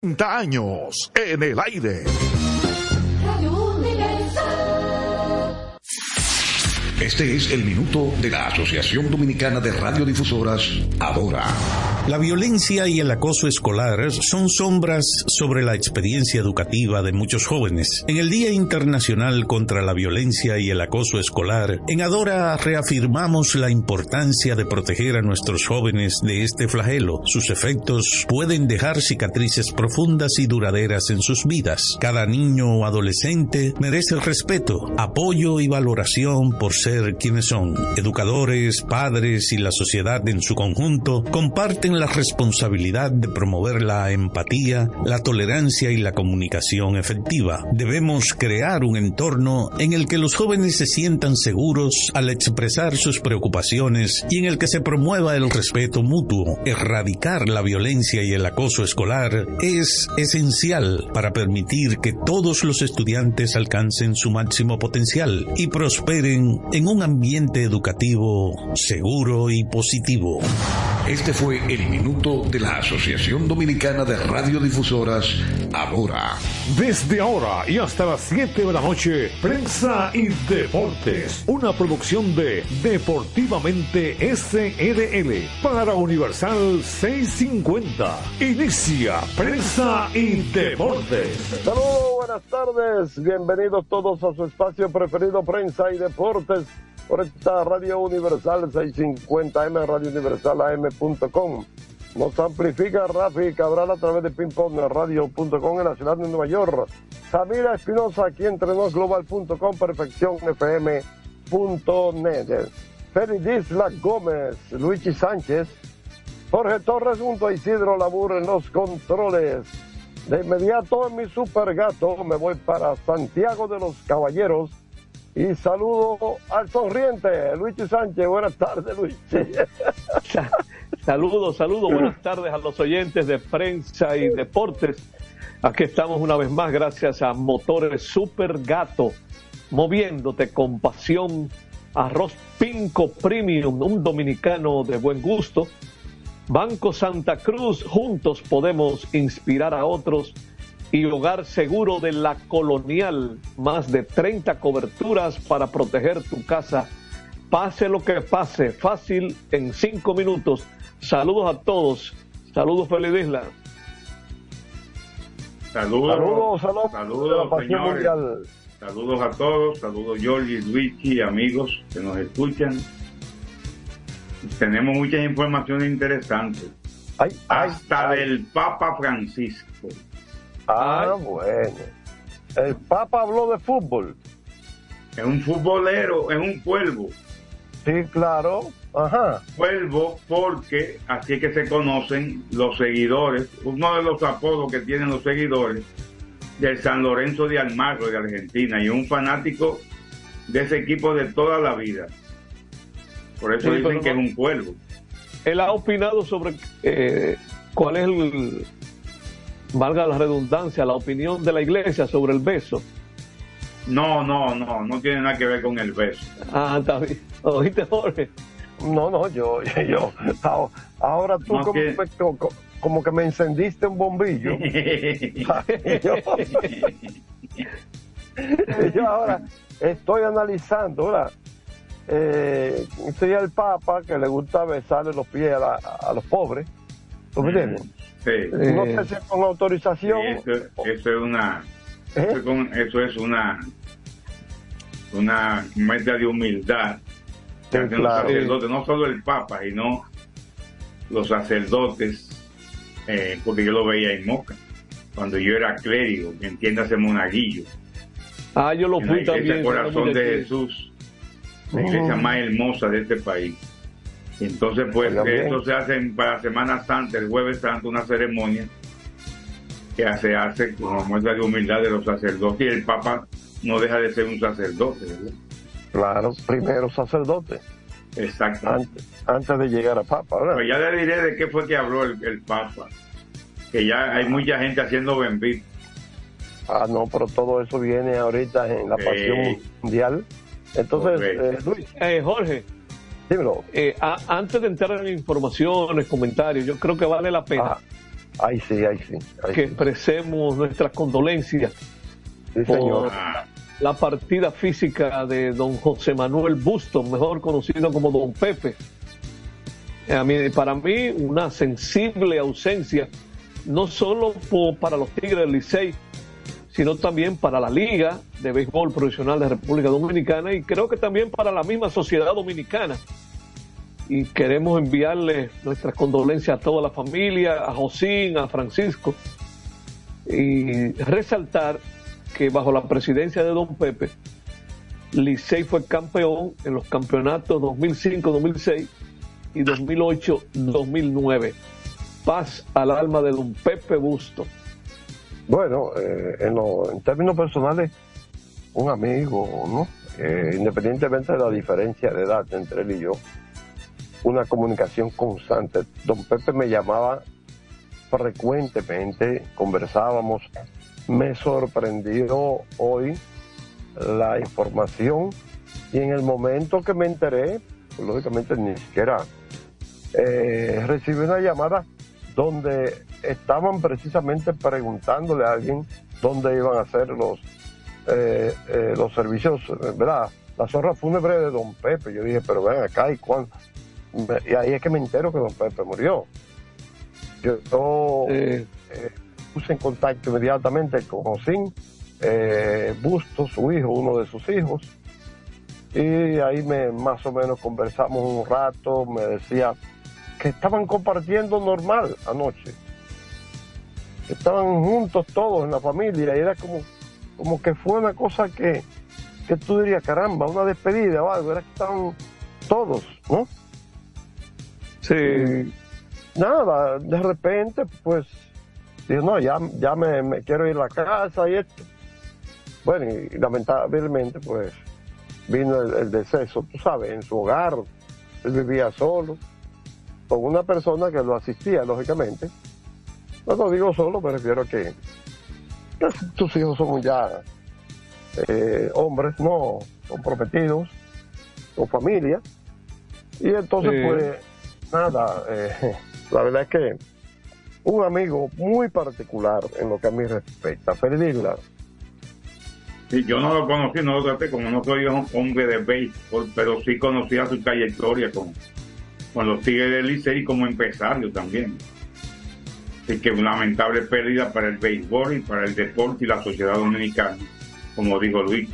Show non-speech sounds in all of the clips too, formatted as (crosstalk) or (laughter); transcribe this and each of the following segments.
30 años en el aire. Este es el minuto de la Asociación Dominicana de Radiodifusoras, Adora. La violencia y el acoso escolar son sombras sobre la experiencia educativa de muchos jóvenes. En el Día Internacional contra la Violencia y el Acoso Escolar, en Adora reafirmamos la importancia de proteger a nuestros jóvenes de este flagelo. Sus efectos pueden dejar cicatrices profundas y duraderas en sus vidas. Cada niño o adolescente merece respeto, apoyo y valoración por ser quienes son. Educadores, padres y la sociedad en su conjunto comparten la responsabilidad de promover la empatía, la tolerancia y la comunicación efectiva. Debemos crear un entorno en el que los jóvenes se sientan seguros al expresar sus preocupaciones y en el que se promueva el respeto mutuo. Erradicar la violencia y el acoso escolar es esencial para permitir que todos los estudiantes alcancen su máximo potencial y prosperen en un ambiente educativo seguro y positivo. Este fue el minuto de la Asociación Dominicana de Radiodifusoras, ahora. Desde ahora y hasta las 7 de la noche, Prensa y Deportes, una producción de Deportivamente SRL para Universal 650. Inicia Prensa y Deportes. Saludos, buenas tardes, bienvenidos todos a su espacio preferido, Prensa y Deportes por esta Radio Universal 650M, Radio Universal AM.com. Nos amplifica Rafi Cabral a través de pingpongradio.com en la ciudad de Nueva York. Samira Espinosa aquí entre global.com, perfeccionfm.net. Félix Isla Gómez, Luigi Sánchez, Jorge Torres junto a Isidro Labur en los controles. De inmediato en mi super gato me voy para Santiago de los Caballeros y saludo al sonriente, Luigi Sánchez. Buenas tardes, Luigi. (laughs) saludos, saludos, buenas tardes a los oyentes de prensa y deportes. Aquí estamos una vez más gracias a Motores Super Gato, moviéndote con pasión. Arroz Pinco Premium, un dominicano de buen gusto. Banco Santa Cruz, juntos podemos inspirar a otros y Hogar Seguro de la Colonial. Más de 30 coberturas para proteger tu casa. Pase lo que pase, fácil en 5 minutos. Saludos a todos. Saludos, Feliz Isla. Saludos, saludos, saludos, saludos señores. Saludos a todos, saludos Jorge, Luigi, amigos que nos escuchan. Tenemos muchas informaciones interesantes. Hasta del Papa Francisco. Ah, bueno. El Papa habló de fútbol. Es un futbolero, es un cuervo. Sí, claro. Ajá. Cuervo porque así que se conocen los seguidores, uno de los apodos que tienen los seguidores del San Lorenzo de Almagro de Argentina y un fanático de ese equipo de toda la vida. Por eso dicen que es un cuervo. Él ha opinado sobre eh, cuál es el, valga la redundancia, la opinión de la iglesia sobre el beso. No, no, no, no tiene nada que ver con el beso. Ah, está bien. ¿Oíste, Jorge? No, no, yo, (laughs) yo, ahora tú como, que me encendiste un bombillo. (laughs) (laughs) yo, ahora estoy analizando, ¿verdad? Eh, sería el Papa que le gusta besarle los pies a, los pobres. ¿Tú me entiendes? No sé si con autorización. eso, es una. ¿Eh? Eso, es una. Una meta de humildad. Los sacerdotes, no solo el Papa, sino los sacerdotes, eh, porque yo lo veía en Moca, cuando yo era clérigo, entiéndase monaguillo. Ah, yo lo fui también. El corazón de Jesús, la iglesia más hermosa de este país. Entonces, pues, esto se hace para Semana Santa, el jueves santo, una ceremonia que se hace como muestra de humildad de los sacerdotes y el Papa no deja de ser un sacerdote, ¿verdad? Claro, primero sacerdote. Exacto. Antes, de llegar a Papa, ¿verdad? Pues ya le diré de qué fue que habló el, Papa, que ya hay mucha gente haciendo bendito. Ah, no, pero todo eso viene ahorita en la pasión mundial. Entonces, eh, Luis. Eh, Jorge, Dímelo. Eh, antes de entrar en informaciones, comentarios, yo creo que vale la pena Ay, sí, ay, sí. que expresemos nuestras condolencias por la partida física de don José Manuel Busto, mejor conocido como don Pepe. Para mí, una sensible ausencia, no solo para los Tigres del Licey, sino también para la Liga de Béisbol Profesional de República Dominicana y creo que también para la misma sociedad dominicana. Y queremos enviarle nuestras condolencias a toda la familia, a Josín, a Francisco, y resaltar que bajo la presidencia de Don Pepe, Licey fue campeón en los campeonatos 2005-2006 y 2008-2009. Paz al alma de Don Pepe Busto. Bueno, eh, en, términos personales, un amigo, ¿no? Eh, independientemente de la diferencia de edad entre él y yo, una comunicación constante. Don Pepe me llamaba frecuentemente, conversábamos. Me sorprendió hoy la información y en el momento que me enteré, pues, lógicamente ni siquiera eh, recibí una llamada donde estaban precisamente preguntándole a alguien dónde iban a ser los, eh, eh, los servicios, ¿verdad? La zorra fúnebre de don Pepe. Yo dije, pero ven acá, ¿y cuándo? Y ahí es que me entero que don Pepe murió. Yo, eh, puse en contacto inmediatamente con Josín Bustos, su hijo, uno de sus hijos, y ahí me más o menos conversamos un rato, me decía que estaban compartiendo normal anoche estaban juntos todos en la familia y era como, como que fue una cosa que, que tú dirías, caramba, una despedida o algo, era que estaban todos, ¿no? Sí. nada, de repente, pues, digo, no, ya, ya me, quiero ir a la casa y esto. Bueno, y lamentablemente, pues, vino el, el deceso, tú sabes, en su hogar, él vivía solo, con una persona que lo asistía, lógicamente, no lo digo solo, me refiero a que, tus hijos son ya eh, hombres, no comprometidos, con familia. Y entonces, pues, nada, eh, (laughs) la verdad es que un amigo muy particular en lo que a mí respecta, Ferdinand. Sí, yo no lo conocí, no lo traté, como no soy un hombre de béisbol, pero sí conocía su trayectoria con, con los Tigres del Licey como empresario también. Así que una lamentable pérdida para el béisbol y para el deporte y la sociedad dominicana, como dijo Luis.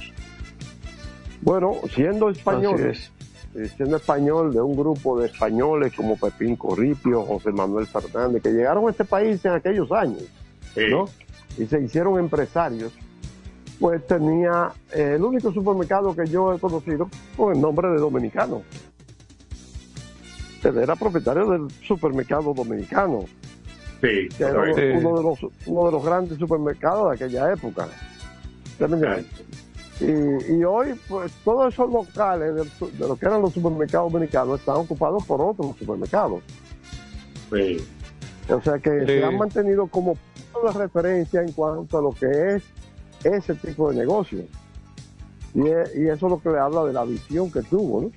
Bueno, siendo español, eh, siendo español de un grupo de españoles como Pepín Corripio, José Manuel Fernández, que llegaron a este país en aquellos años, ¿no? Y se hicieron empresarios, pues tenía eh, el único supermercado que yo he conocido con el nombre de Dominicano. Él era propietario del supermercado dominicano uno, de los, uno de los grandes supermercados de aquella época. Y, y, hoy, pues, todos esos locales de, lo que eran los supermercados dominicanos están ocupados por otros supermercados. O sea que se han mantenido como punto de referencia en cuanto a lo que es ese tipo de negocio. Y, y eso es lo que le habla de la visión que tuvo, ¿no?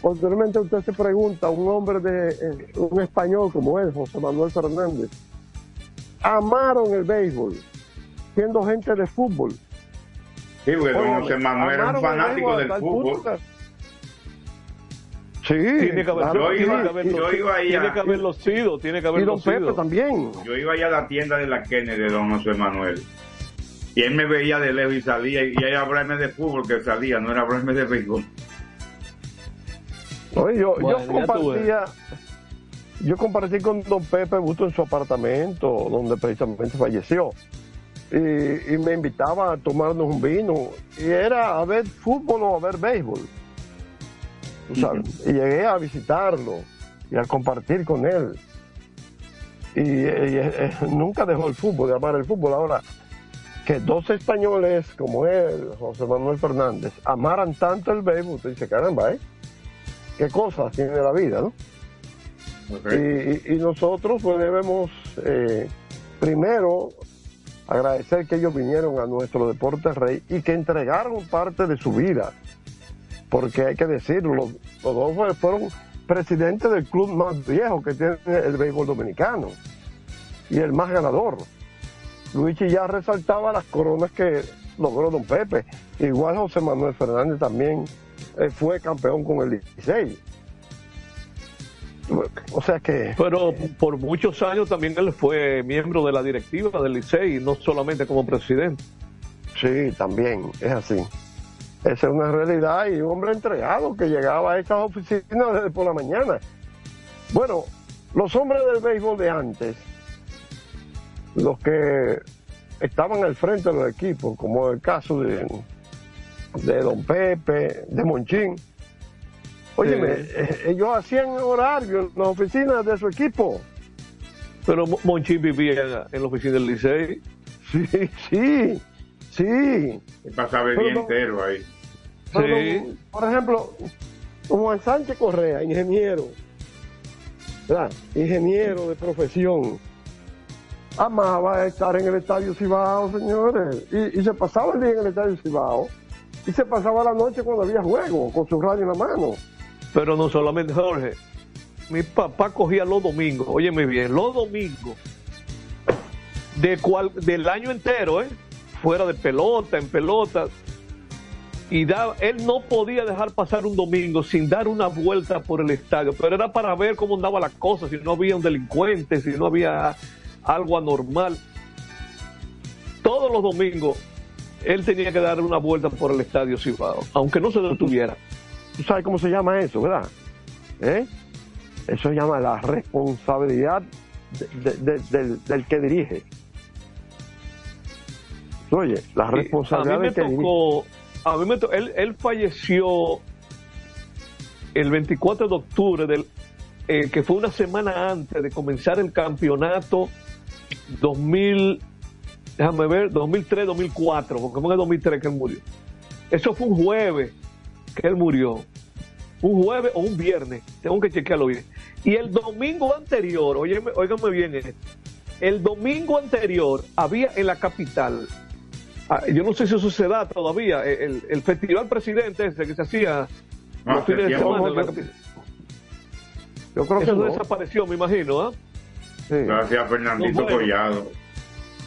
Posteriormente usted se pregunta, un hombre de, eh, un español como él, José Manuel Fernández, amaron el béisbol, siendo gente de fútbol. Sí, porque José Manuel era un fanático del fútbol. Sí, tiene que haberlo, yo iba, yo iba ahí tiene que haberlo sido, tiene que haberlo sido. también. Yo iba allá a la tienda de la Kennedy de don José Manuel. Y él me veía de lejos y salía, y ahí hablarme de fútbol que salía, no era hablarme de béisbol yo, yo compartía, yo compartí con don Pepe Busto en su apartamento, donde precisamente falleció. Y, me invitaba a tomarnos un vino. Y era a ver fútbol o a ver béisbol. Y llegué a visitarlo y a compartir con él. Y, eh, nunca dejó el fútbol, de amar el fútbol. Ahora, que dos españoles como él, José Manuel Fernández, amaran tanto el béisbol, usted dice, caramba, ¿eh? qué cosas tiene la vida, ¿no? Y, nosotros pues debemos eh, primero agradecer que ellos vinieron a nuestro deporte rey y que entregaron parte de su vida, porque hay que decirlo, los, dos fueron presidentes del club más viejo que tiene el béisbol dominicano. y el más ganador. Luigi ya resaltaba las coronas que logró Don Pepe. Igual José Manuel Fernández también eh, fue campeón con el 16. O sea que... Pero por muchos años también él fue miembro de la directiva del Licey, no solamente como presidente. Sí, también, es así. Esa es una realidad y un hombre entregado que llegaba a esas oficinas desde por la mañana. Bueno, los hombres del béisbol de antes, los que estaban al frente de los equipos, como el caso de, de Don Pepe, de Monchín, Óyeme, eh, ellos hacían horario en las oficinas de su equipo. Pero Monchín vivía en la oficina del Licey. Sí, sí, sí. Y pasaba el día entero ahí. sí. Por ejemplo, Juan Sánchez Correa, ingeniero, ¿verdad? Ingeniero de profesión. Amaba estar en el Estadio Cibao, señores. Y, y se pasaba el día en el Estadio Cibao. Y se pasaba la noche cuando había juego, con su radio en la mano. Pero no solamente Jorge. Mi papá cogía los domingos, óyeme bien, los domingos de cual, del año entero, ¿eh? fuera de pelota, en pelota. Y da, él no podía dejar pasar un domingo sin dar una vuelta por el estadio, pero era para ver cómo andaba la cosa, si no había un delincuente, si no había algo anormal. Todos los domingos él tenía que dar una vuelta por el estadio Cibao, aunque no se detuviera. ¿Tú sabes cómo se llama eso, verdad? ¿Eh? Eso se llama la responsabilidad del, que dirige. Oye, la responsabilidad del que tocó, A mí me tocó, él, él, falleció el 24 de octubre, del, eh, que fue una semana antes de comenzar el campeonato 2000, déjame ver, 2003-2004, porque fue en el 2003 que él murió. Eso fue un jueves que él murió, un jueves o un viernes, tengo que chequearlo bien. Y el domingo anterior, óigame, bien el domingo anterior había en la capital, ah, yo no sé si eso se da todavía, el, festival presidente ese que se hacía los fines de semana en la capital. Yo creo que eso desapareció, me imagino, ¿ah? Gracias Fernandito Collado.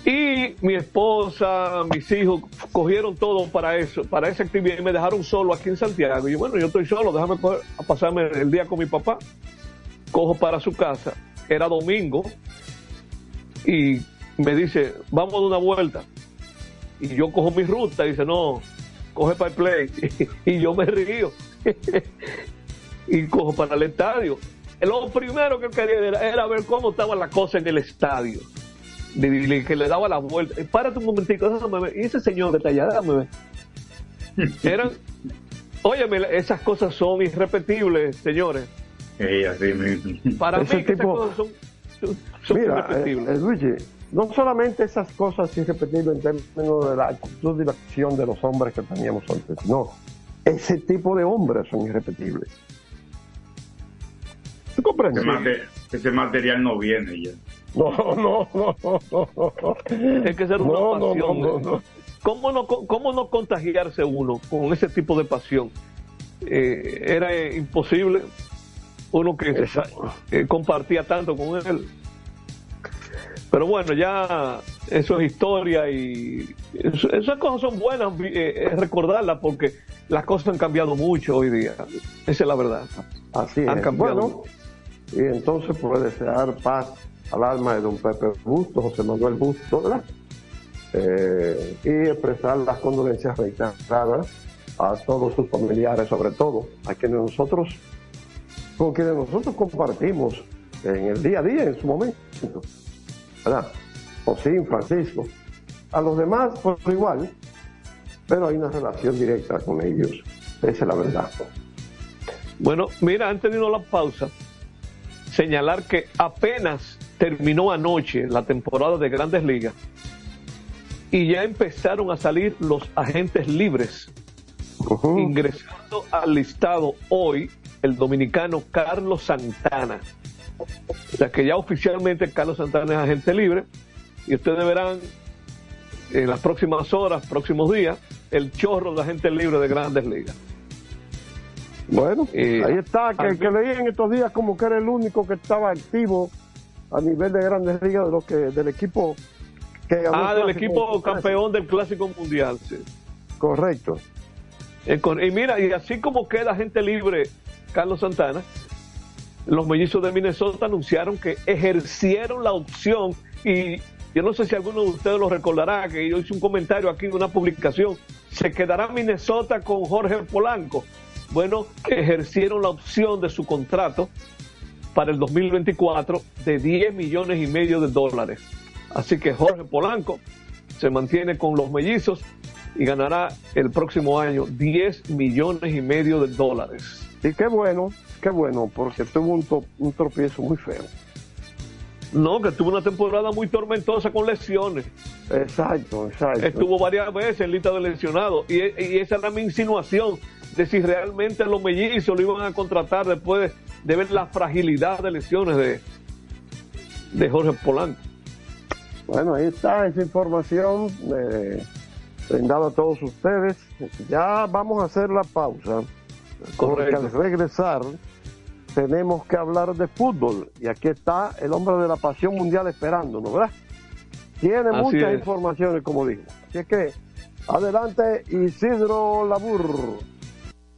Y mi esposa, mis hijos cogieron todo para eso, para esa actividad y me dejaron solo aquí en Santiago. Y yo, bueno, yo estoy solo, déjame pasarme el día con mi papá. Cojo para su casa, era domingo, y me dice, vamos dar una vuelta. Y yo cojo mi ruta y dice, no, coge para el play. (laughs) y yo me río. (laughs) y cojo para el estadio. Lo primero que quería era ver cómo estaba la cosa en el estadio que le daba la vuelta. Eh, párate un momentico, déjame ver. Y ese señor detallado, déjame ver. (laughs) Eran, óyeme, esas cosas son irrepetibles, señores. Para mí, esas cosas son, son, Mira, irrepetibles. Eh, no solamente esas cosas irrepetibles en términos de la actitud y la acción de los hombres que teníamos antes, no. Ese tipo de hombres son irrepetibles. ¿Tú comprendes? ese material no viene ya. No, no, no, no, Hay que ser una pasión. ¿Cómo, no, ¿Cómo no contagiarse uno con ese tipo de pasión? Eh, era imposible uno que eh, compartía tanto con él. Pero bueno, ya eso es historia y esas cosas son buenas eh, recordarlas porque las cosas han cambiado mucho hoy día. Esa es la verdad. Así han Cambiado. y entonces puede desear paz al alma de don Pepe Busto, José Manuel Busto, ¿verdad? Eh, y expresar las condolencias reiteradas a todos sus familiares, sobre todo a quienes nosotros, con quienes nosotros compartimos en el día a día, en su momento, ¿verdad? José, Francisco, a los demás por igual, pero hay una relación directa con ellos, esa es la verdad. Bueno, mira, antes de irnos a la pausa, señalar que apenas terminó anoche la temporada de grandes ligas y ya empezaron a salir los agentes libres, ingresando al listado hoy el dominicano Carlos Santana. O sea que ya oficialmente Carlos Santana es agente libre y ustedes verán en las próximas horas, próximos días, el chorro de agentes libres de grandes ligas. Bueno, eh, ahí está, que, que leí en estos días como que era el único que estaba activo a nivel de grandes ligas de lo que, del equipo que ganó. Ah, del equipo campeón del Clásico Mundial, sí. Correcto. Eh, y mira, y así como queda gente libre, Carlos Santana, los mellizos de Minnesota anunciaron que ejercieron la opción y yo no sé si alguno de ustedes lo recordará, que yo hice un comentario aquí en una publicación, se quedará Minnesota con Jorge Polanco. Bueno, ejercieron la opción de su contrato para el 2024 de 10 millones y medio de dólares. Así que Jorge Polanco se mantiene con los mellizos y ganará el próximo año 10 millones y medio de dólares. Y qué bueno, qué bueno, porque tuvo un, un tropiezo muy feo. No, que tuvo una temporada muy tormentosa con lesiones. Exacto, exacto. Estuvo varias veces en lista de lesionados. Y, esa era mi insinuación de si realmente los mellizos lo iban a contratar después de, ver la fragilidad de lesiones de, de Jorge Polanco. Bueno, ahí está esa información eh, brindada a todos ustedes. Ya vamos a hacer la pausa. Correcto. Porque al regresar tenemos que hablar de fútbol. Y aquí está el hombre de la pasión mundial esperándonos, ¿verdad? Tiene muchas informaciones, como digo. Así que, adelante, Isidro Labur.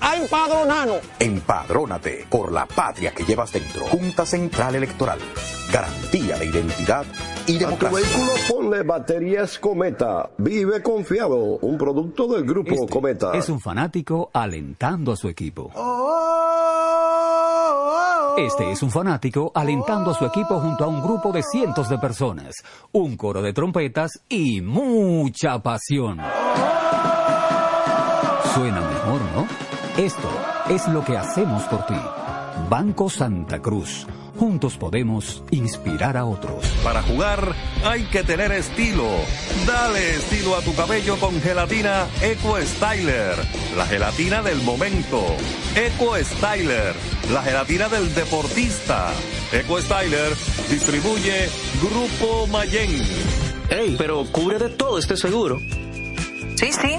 a empadronarnos. Empadrónate por la patria que llevas dentro. Junta Central Electoral. Garantía de identidad y democracia. A tu vehículo ponle baterías Cometa. Vive confiado. Un producto del grupo este Cometa. Es un fanático alentando a su equipo. Este es un fanático alentando a su equipo junto a un grupo de cientos de personas, un coro de trompetas y mucha pasión. Suena mejor, ¿no? Esto es lo que hacemos por ti. Banco Santa Cruz. Juntos podemos inspirar a otros. Para jugar hay que tener estilo. Dale estilo a tu cabello con gelatina Eco Styler. La gelatina del momento. Eco Styler. La gelatina del deportista. Eco Styler distribuye Grupo Mayen. Ey, pero cubre de todo este seguro. Sí, sí.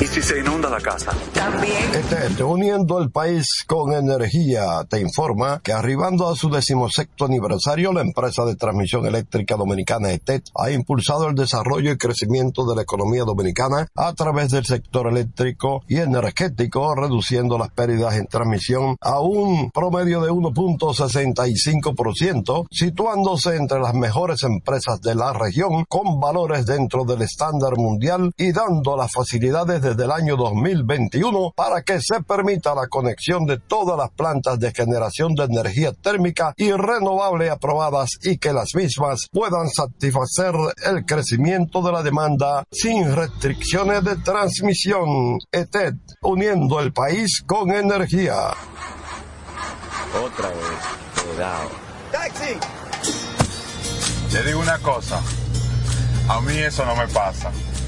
¿Y si se inunda la casa? También. Este, uniendo el país con energía, te informa que arribando a su decimosexto aniversario, la empresa de transmisión eléctrica dominicana ETET ha impulsado el desarrollo y crecimiento de la economía dominicana a través del sector eléctrico y energético, reduciendo las pérdidas en transmisión a un promedio de 1.65%, situándose entre las mejores empresas de la región con valores dentro del estándar mundial y dando las facilidades desde el año 2021 para que se permita la conexión de todas las plantas de generación de energía térmica y renovable aprobadas y que las mismas puedan satisfacer el crecimiento de la demanda sin restricciones de transmisión. ETED, uniendo el país con energía. Otra vez, cuidado. ¡Taxi! Le digo una cosa. A mí eso no me pasa.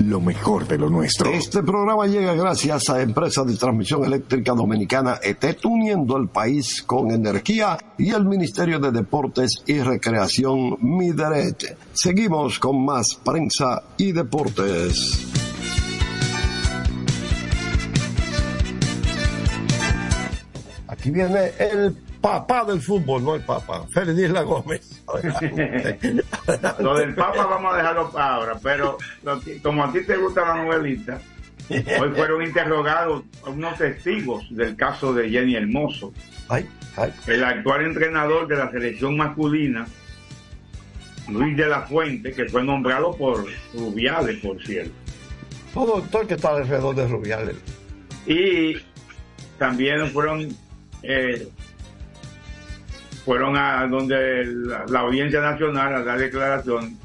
lo mejor de lo nuestro. Este programa llega gracias a Empresa de Transmisión Eléctrica Dominicana ETET, uniendo el país con energía y el Ministerio de Deportes y Recreación Mideret. Seguimos con más prensa y deportes. Aquí viene el papá del fútbol, no el papá, Félix Isla Gómez. lo del Papa vamos a dejarlo para ahora, pero que- como a ti te gusta la novelita, hoy fueron interrogados unos testigos del caso de Jenny Hermoso. El actual entrenador de la selección masculina, Luis de la Fuente, que fue nombrado por Rubiales, por cierto. Todo, todo el que está alrededor de Rubiales. Y también fueron eh, fueron a donde la, audiencia nacional a dar declaración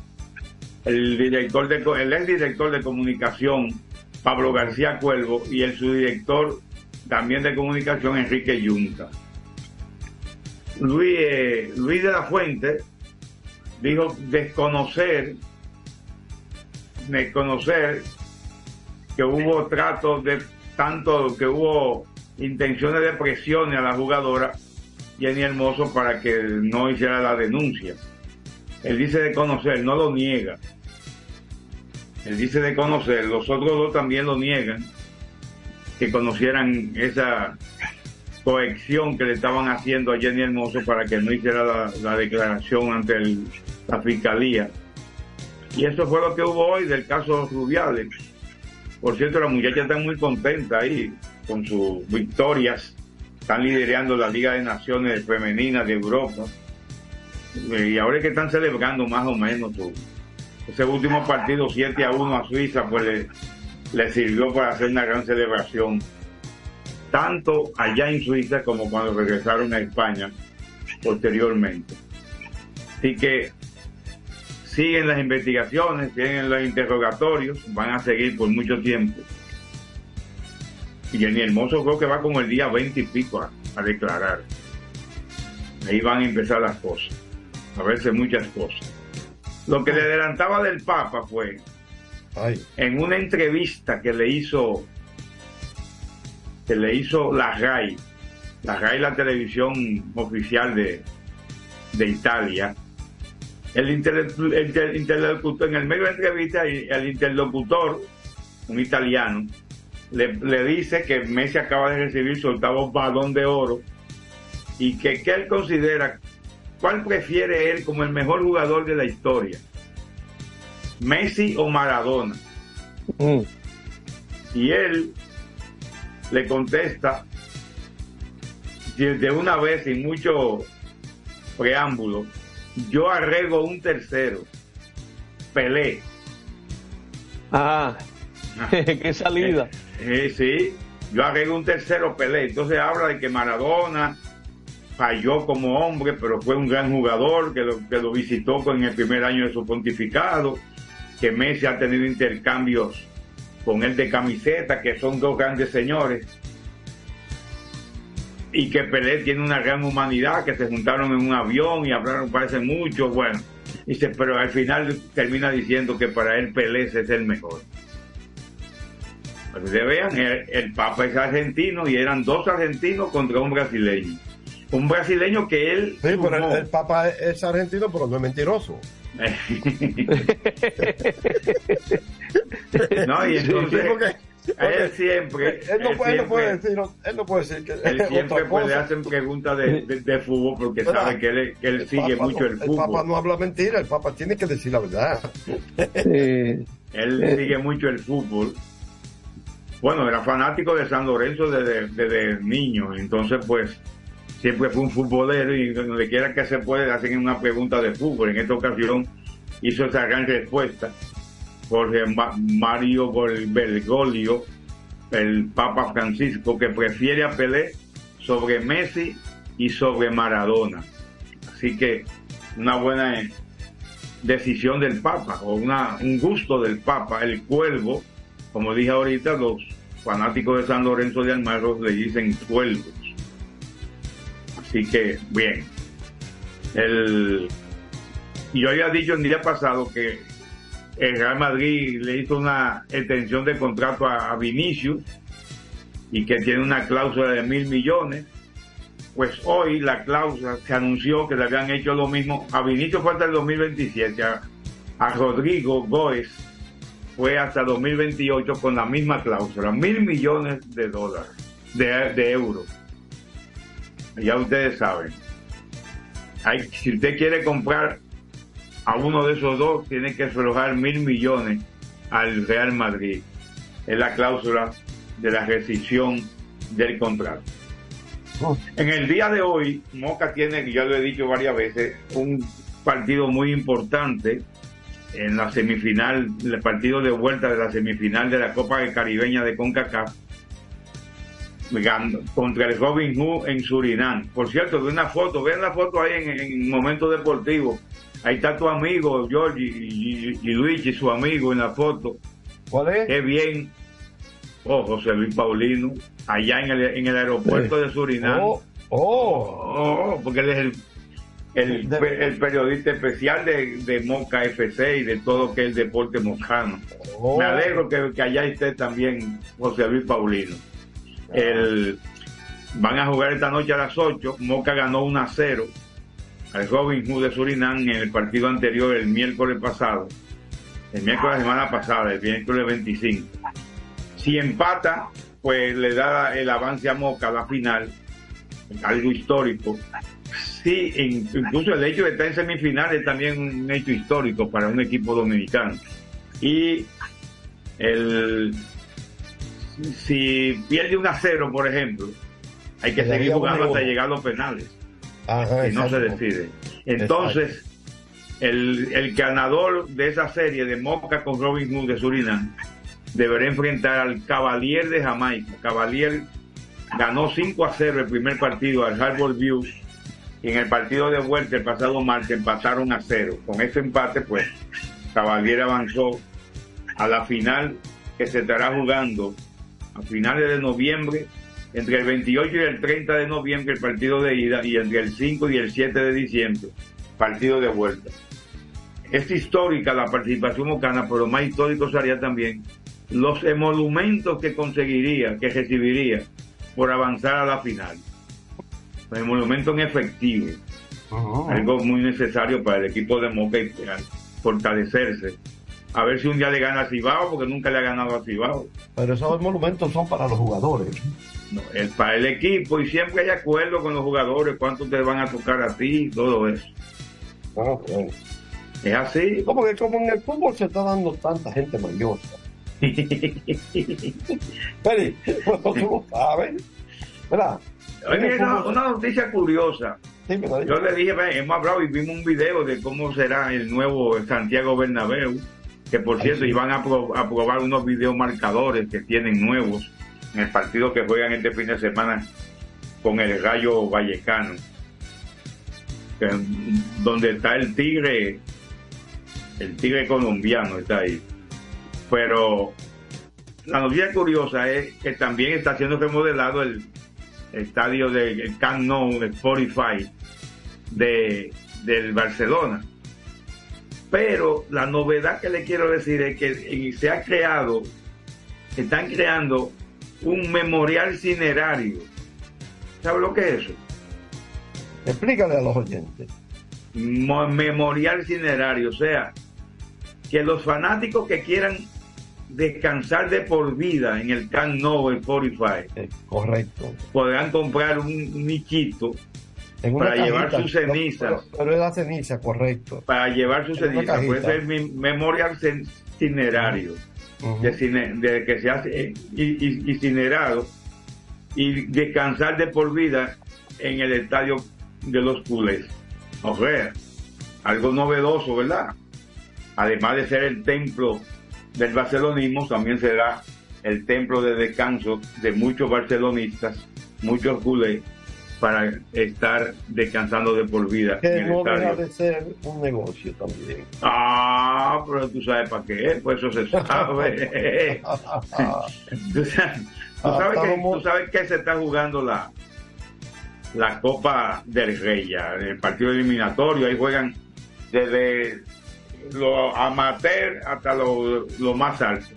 el director de el ex director de comunicación Pablo García Cuervo y el subdirector también de comunicación Enrique Yunta. Luis, eh, Luis de la Fuente dijo desconocer desconocer que hubo tratos de tanto que hubo intenciones de presiones a la jugadora Jenny Hermoso para que no hiciera la denuncia. Él dice de conocer, no lo niega. Él dice de conocer, los otros dos también lo niegan, que conocieran esa coacción que le estaban haciendo a Jenny Hermoso para que no hiciera la, la declaración ante la fiscalía. Y eso fue lo que hubo hoy del caso Rubiales. Por cierto, la muchacha está muy contenta ahí con sus victorias. Están liderando la Liga de Naciones Femeninas de Europa. Eh, Y ahora es que están celebrando más o menos su- ese último partido 7 a 1 a Suiza, pues le, le sirvió para hacer una gran celebración. Tanto allá en Suiza como cuando regresaron a España posteriormente. Así que siguen las investigaciones, siguen los interrogatorios, van a seguir por mucho tiempo. Y Jenny Hermoso creo que va como el día 20 y pico a, a declarar. Ahí van a empezar las cosas, a verse muchas cosas. Lo que le adelantaba del Papa fue en una entrevista que le hizo que le hizo la RAI, la RAI la televisión oficial de, de Italia, el, interlocutor, en el medio de la entrevista, el interlocutor, un italiano, le, le, dice que Messi acaba de recibir su octavo balón de oro y que, que él considera cuál prefiere él como el mejor jugador de la historia, Messi o Maradona. Mm. Y él le contesta de una vez sin mucho preámbulo, yo agrego un tercero, Pelé. Ah, (laughs) qué salida. (laughs) Eh, sí, yo agrego un tercero, Pelé. Entonces habla de que Maradona falló como hombre, pero fue un gran jugador que lo, que lo visitó en el primer año de su pontificado, que Messi ha tenido intercambios con él de camiseta, que son dos grandes señores y que Pelé tiene una gran humanidad, que se juntaron en un avión y hablaron, parece mucho, bueno, dice, pero al final termina diciendo que para él Pelé es el mejor. Para que ustedes vean, el, Papa es argentino y eran dos argentinos contra un brasileño. Un brasileño que él... Sí, pero el, Papa es argentino, pero no es mentiroso. (laughs) no, y entonces él siempre. Él no, puede, decir, él no puede decir que. Él siempre puede hacer preguntas de, de, fútbol porque sabe que él, que él sigue mucho el fútbol. El Papa no habla mentira, el Papa tiene que decir la verdad. Él sigue mucho el fútbol. Bueno, era fanático de San Lorenzo desde, desde niño, entonces pues siempre fue un futbolero y donde quiera que se puede hacer una pregunta de fútbol. En esta ocasión hizo esa gran respuesta Jorge Mario Bergoglio, el Papa Francisco, que prefiere a Pelé sobre Messi y sobre Maradona. Así que una buena decisión del Papa, o una, un gusto del Papa, el cuervo, como dije ahorita, los fanáticos de San Lorenzo de Almagro le dicen cuervos. Así que, bien. El, yo había dicho el día pasado que el Real Madrid le hizo una extensión de contrato a, Vinicius y que tiene una cláusula de mil millones. Pues hoy la cláusula se anunció que le habían hecho lo mismo. A Vinicius fue hasta el 2027, a, Rodrigo Góez fue hasta 2028 con la misma cláusula, mil millones de dólares, de, de euros. Ya ustedes saben. Hay, si usted quiere comprar a uno de esos dos tiene que aflojar mil millones al Real Madrid. Es la cláusula de la rescisión del contrato. En el día de hoy, Moca tiene, ya lo he dicho varias veces, un partido muy importante en la semifinal, el partido de vuelta de la semifinal de la Copa Caribeña de CONCACAF contra el Robin Hood en Surinam. Por cierto, de una foto, vean la foto ahí en, en Momento Deportivo Ahí está tu amigo, George y, Luigi, su amigo en la foto. ¿Cuál es? Qué bien. Oh, José Luis Paulino, allá en el, en el aeropuerto de Surinam. Oh, oh. oh porque él es el, el, periodista especial de, de, Moca FC y de todo que es el deporte mocano. Oh. Me alegro que, que, allá esté también José Luis Paulino. El, van a jugar esta noche a las 8. Moca ganó 1 a 0 al Robin Hood de Surinam en el partido anterior, el miércoles pasado, el miércoles de la semana pasada, el miércoles 25. Si empata, pues le da el avance a Moca a la final, algo histórico. Sí, incluso el hecho de estar en semifinales es también un hecho histórico para un equipo dominicano. Y el si pierde un a cero, por ejemplo, hay que seguir jugando hasta llegar a los penales y no se decide. Entonces, el, el, ganador de esa serie de Moca con Robin Hood de Surinam deberá enfrentar al Cavalier de Jamaica. Cavalier ganó 5 a 0 el primer partido al Harbor View y en el partido de vuelta el pasado martes empataron a 0. Con ese empate, pues, Cavalier avanzó a la final que se estará jugando a finales de noviembre entre el 28 y el 30 de noviembre el partido de ida y entre el 5 y el 7 de diciembre partido de vuelta. Es histórica la participación mocana, pero más histórico sería también los emolumentos que conseguiría, que recibiría por avanzar a la final. Los emolumentos en efectivo. Algo muy necesario para el equipo de Moca y fortalecerse. A ver si un día le gana a Cibao, porque nunca le ha ganado a Cibao. Pero esos monumentos son para los jugadores. No, es para el equipo y siempre hay acuerdo con los jugadores, cuánto te van a tocar a ti, todo eso. Es así. Como que como en el fútbol se está dando tanta gente mayosa. (laughs) Pero, tú lo sabes. ¿Verdad? Oye, una, una noticia curiosa. Yo le dije, hemos hablado y vimos un video de cómo será el nuevo Santiago Bernabéu, que por cierto iban a, pro- a probar unos videomarcadores que tienen nuevos en el partido que juegan este fin de semana con el Gallo Vallecano, que- donde está el Tigre, el Tigre colombiano está ahí. Pero la noticia curiosa es que también está siendo remodelado el estadio del Camp Nou, el Spotify de, del Barcelona. Pero la novedad que le quiero decir es que eh, se ha creado, están creando un memorial cinerario. ¿Sabe lo que es eso? Explícale a los oyentes. Mo- memorial cinerario, o sea, que los fanáticos que quieran descansar de por vida en el Camp Nou, el Spotify, Correcto. podrán comprar un nichito En para llevar sus cenizas. Pero, pero es la ceniza, correcto. para llevar sus En cenizas. Puede ser mi memorial cin- cinerario, de, cine- de que se hace eh, incinerado y descansar de por vida en el estadio de los culés. O sea, algo novedoso, ¿verdad? Además de ser el templo del barcelonismo, también será el templo de descanso de muchos barcelonistas, muchos culés, para estar descansando de por vida Que en no deja de ser un negocio también. Ah, pero tú sabes para qué, pues eso se sabe. (laughs) (laughs) tú sabes, tú Ah, sabes que, tú sabes que se está jugando la, la Copa del Rey ya, el partido eliminatorio, ahí juegan desde lo amateur hasta lo, lo más alto.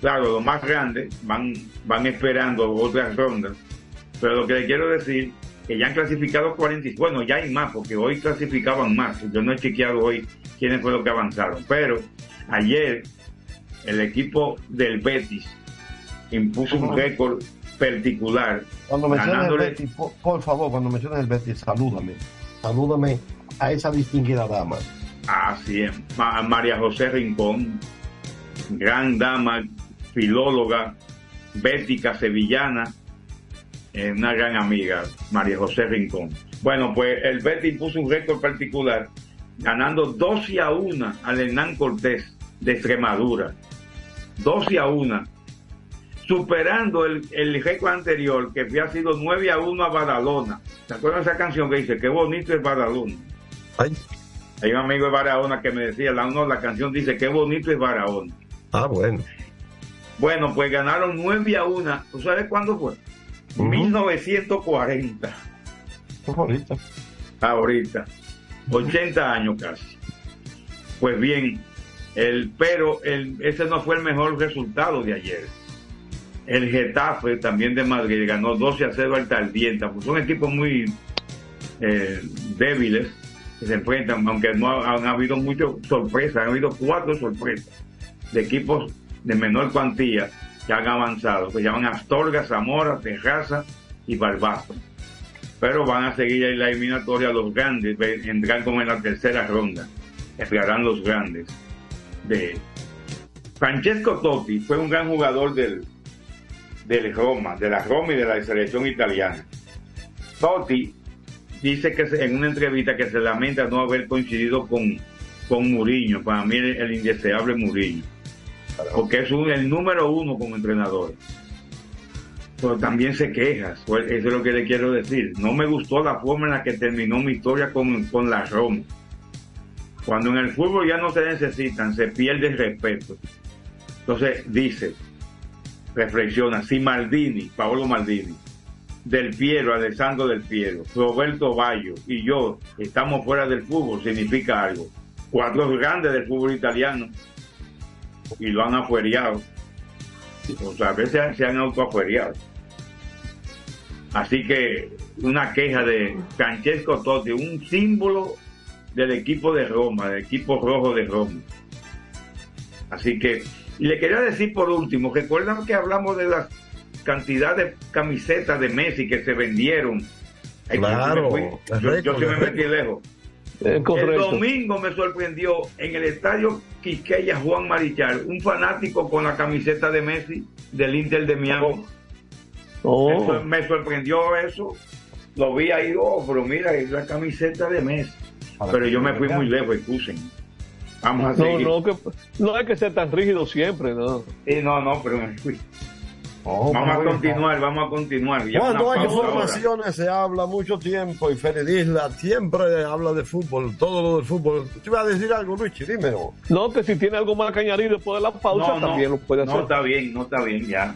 Claro, los más grandes van, van esperando otras rondas, pero lo que le quiero decir que ya han clasificado 40, bueno, ya hay más, porque hoy clasificaban más, yo no he chequeado hoy quiénes fue los que avanzaron, pero ayer el equipo del Betis impuso un récord particular, Cuando menciones el ganándole Betis, por, por favor, cuando menciones el Betis, salúdame. Salúdame a esa distinguida dama. Así es, Ma- María José Rincón, gran dama, filóloga, bética sevillana, eh, una gran amiga, María José Rincón. Bueno, pues el Betis puso un récord particular, ganando 12 a 1 al Hernán Cortés de Extremadura. 12 a 1. Superando el, el récord anterior, que había sido 9 a 1 a Badalona. ¿Se acuerdan esa canción que dice, qué bonito es Badalona? Hay un amigo de Barahona que me decía, la, no, la canción dice, qué bonito es Barahona. Ah, bueno. Bueno, pues ganaron 9 a 1. ¿Tú sabes cuándo fue? 1940. Ahorita. Ahorita. 80 años casi. Pues bien, el, pero el, ese no fue el mejor resultado de ayer. El Getafe, también de Madrid, ganó 12 a 0 al Tardienta. Pues son equipos muy eh, débiles se enfrentan, aunque no ha- han habido muchas sorpresas, han habido cuatro sorpresas de equipos de menor cuantía que han avanzado, que llaman Astorga, Zamora, Terraza y Barbazo. Pero van a seguir en la eliminatoria los grandes, entrar como en la tercera ronda, entrarán los grandes. De Francesco Totti fue un gran jugador del, del Roma, de la Roma y de la selección italiana. Totti dice que en una entrevista que se lamenta no haber coincidido con, con Mourinho, para mí el, indeseable Mourinho, porque es el número uno como entrenador. Pero también se queja, eso es lo que le quiero decir. No me gustó la forma en la que terminó mi historia con, con la Roma. Cuando en el fútbol ya no se necesitan, se pierde el respeto. Entonces dice, reflexiona, si Maldini, Paolo Maldini, del Piero, Alessandro del Piero, Roberto Bayo y yo estamos fuera del fútbol, significa algo. Cuatro grandes del fútbol italiano y lo han afuereado. O sea, a veces se han autoafuereado. Así que una queja de Francesco Totti, un símbolo del equipo de Roma, del equipo rojo de Roma. Así que, y le quería decir por último, recuerdan que hablamos de la cantidad de camisetas de Messi que se vendieron. Ay, Claro, yo, me sí me metí lejos. El domingo me sorprendió en el estadio Quisqueya Juan Marichal, un fanático con la camiseta de Messi del Inter de Miami. Oh. Eso- me sorprendió eso. Lo vi ahí, oh, pero mira, es la camiseta de Messi. Pero yo me fui muy lejos, excusen. Vamos a No, seguir. no, que, no hay que ser tan rígido siempre, ¿no? Sí, no, no, pero me fui. Oh, vamos a continuar, vamos a continuar. Ya hay ahora. informaciones se habla mucho tiempo y Félix Isla siempre habla de fútbol, todo lo del fútbol. ¿Te iba a decir algo, Luchi? Dímelo. No, que si tiene algo más que añadir después de la pausa, No, no, también lo puede hacer. No, está bien, no está bien, ya.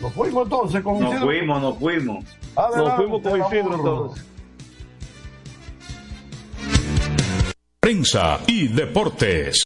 Nos fuimos entonces con Nos Isidro. fuimos, nos fuimos. Adelante, Nos fuimos con Isidro entonces. Prensa y deportes.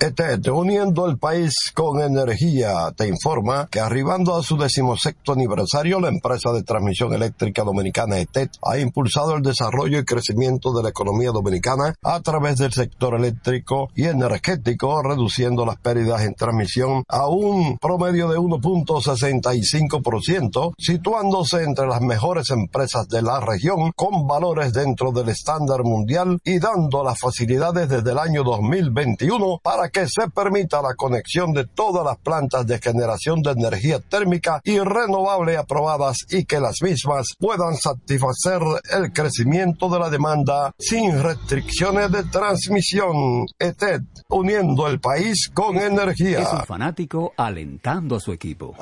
ETET, uniendo el país con energía, te informa que arribando a su decimosexto aniversario, la empresa de transmisión eléctrica dominicana ETET ha impulsado el desarrollo y crecimiento de la economía dominicana a través del sector eléctrico y energético, reduciendo las pérdidas en transmisión a un promedio de 1.65%, situándose entre las mejores empresas de la región con valores dentro del estándar mundial y dando las facilidades desde el año 2021 para que se permita la conexión de todas las plantas de generación de energía térmica y renovable aprobadas y que las mismas puedan satisfacer el crecimiento de la demanda sin restricciones de transmisión. ETED, uniendo el país con energía. Es un fanático alentando a su equipo.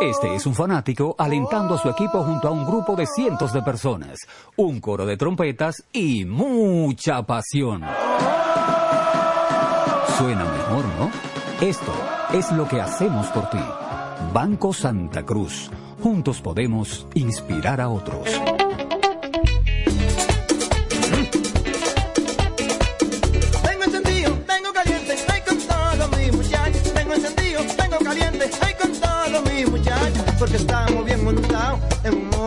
Este es un fanático alentando a su equipo junto a un grupo de cientos de personas, un coro de trompetas y mucha pasión. Suena mejor, ¿no? Esto es lo que hacemos por ti. Banco Santa Cruz. Juntos podemos inspirar a otros. Porque estamos bien montados en un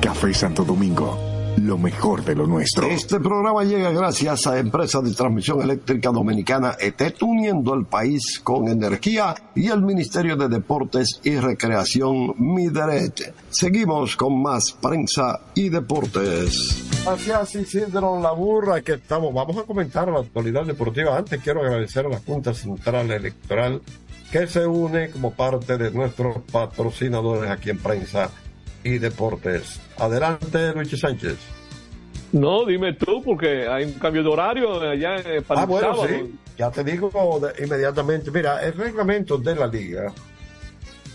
Café Santo Domingo, lo mejor de lo nuestro. Este programa llega gracias a Empresa de Transmisión Eléctrica Dominicana ETET, uniendo el país con energía y el Ministerio de Deportes y Recreación Mideret. Seguimos con más prensa y deportes. Gracias Isidro La Burra que estamos. Vamos a comentar la actualidad deportiva. Antes quiero agradecer a la Junta Central Electoral que se une como parte de nuestros patrocinadores aquí en prensa y deportes. Adelante, Luis Sánchez. No, dime tú, porque hay un cambio de horario allá eh, para Ah, el bueno, sábado. sí. Ya te digo inmediatamente. Mira, el reglamento de la liga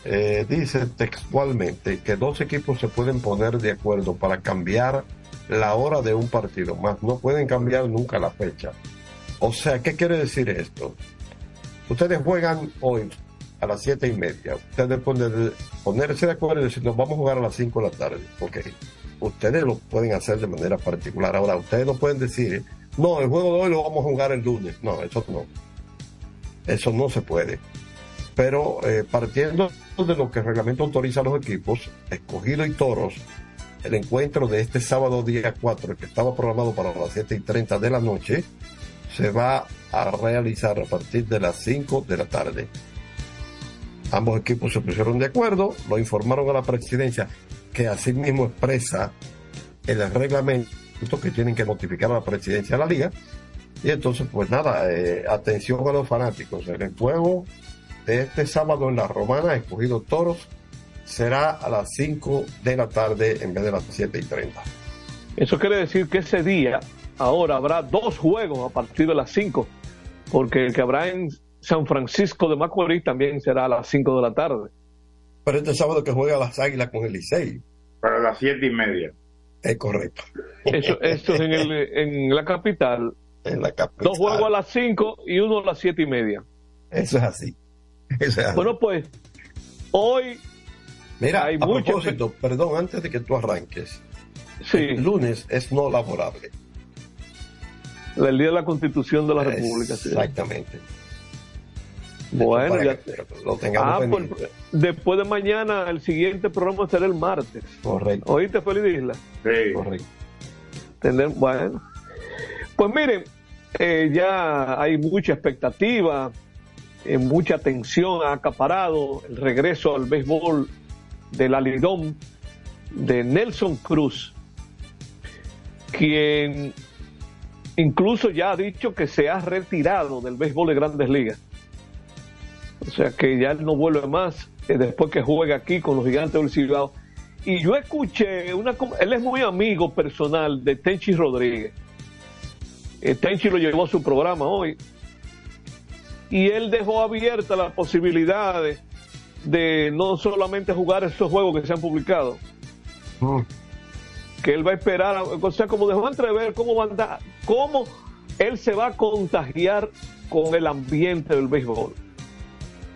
eh, dice textualmente que dos equipos se pueden poner de acuerdo para cambiar la hora de un partido, más no pueden cambiar nunca la fecha. O sea, ¿qué quiere decir esto? Ustedes juegan hoy a las siete y media. Ustedes pueden ponerse de acuerdo y decir, nos vamos a jugar a las 5 de la tarde. Ok. Ustedes lo pueden hacer de manera particular. Ahora, ustedes no pueden decir, no, el juego de hoy lo vamos a jugar el lunes. No, eso no. Eso no se puede. Pero eh, partiendo de lo que el reglamento autoriza a los equipos, escogido y toros, el encuentro de este sábado día 4, que estaba programado para las 7 y 30 de la noche, se va a realizar a partir de las 5 de la tarde. Ambos equipos se pusieron de acuerdo, lo informaron a la presidencia, que asimismo expresa el reglamento que tienen que notificar a la presidencia de la liga. Y entonces, pues nada, eh, atención a los fanáticos. El juego de este sábado en la Romana, escogido Toros, será a las 5 de la tarde en vez de las 7 y 30. Eso quiere decir que ese día, ahora habrá dos juegos a partir de las 5, porque el que habrá en San Francisco de Macorís también será a las 5 de la tarde. Pero este sábado que juega las Águilas con el Licey. Para las siete y media. Es correcto. Eso, eso es en, el, en la capital. En la capital. Dos juegos a las 5 y uno a las 7 y media. Eso es así. Eso es así. Bueno, pues hoy Mira, hay a mucho- propósito, perdón, antes de que tú arranques. Sí. El lunes es no laborable. el día de la Constitución de la República. sí. Bueno, para ya que lo tengamos Ah, pendiente. pues, después de mañana, el siguiente programa será el martes. Correcto. ¿Oíste, Feliz Isla? Sí. Correcto. Tener, bueno. Pues miren, eh, ya hay mucha expectativa, eh, mucha atención ha acaparado el regreso al béisbol del Alidón de Nelson Cruz, quien incluso ya ha dicho que se ha retirado del béisbol de grandes ligas. O sea que ya él no vuelve más eh, después que juega aquí con los gigantes del Cibao. Y yo escuché, una, él es muy amigo personal de Tenchi Rodríguez. Eh, Tenchi lo llevó a su programa hoy. Y él dejó abierta la posibilidad de, no solamente jugar esos juegos que se han publicado, que él va a esperar, a- o sea, como dejó entrever cómo va a andar, cómo él se va a contagiar con el ambiente del béisbol.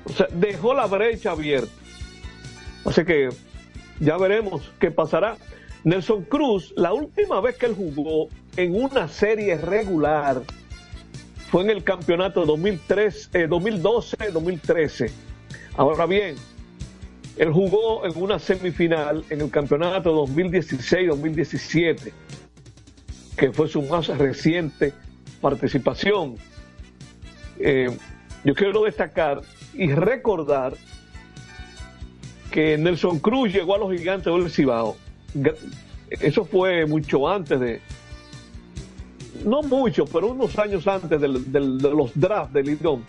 O sea, dejó la brecha abierta. Así que ya veremos qué pasará. Nelson Cruz, la última vez que él jugó en una serie regular fue en el campeonato de 2003, eh, 2012-2013. Ahora bien, él jugó en una semifinal en el campeonato 2016-2017, que fue su más reciente participación. Eh, yo quiero destacar y recordar que Nelson Cruz llegó a los gigantes del Cibao. Eso fue mucho antes de, no mucho, pero unos años antes del- de los drafts del Lidón,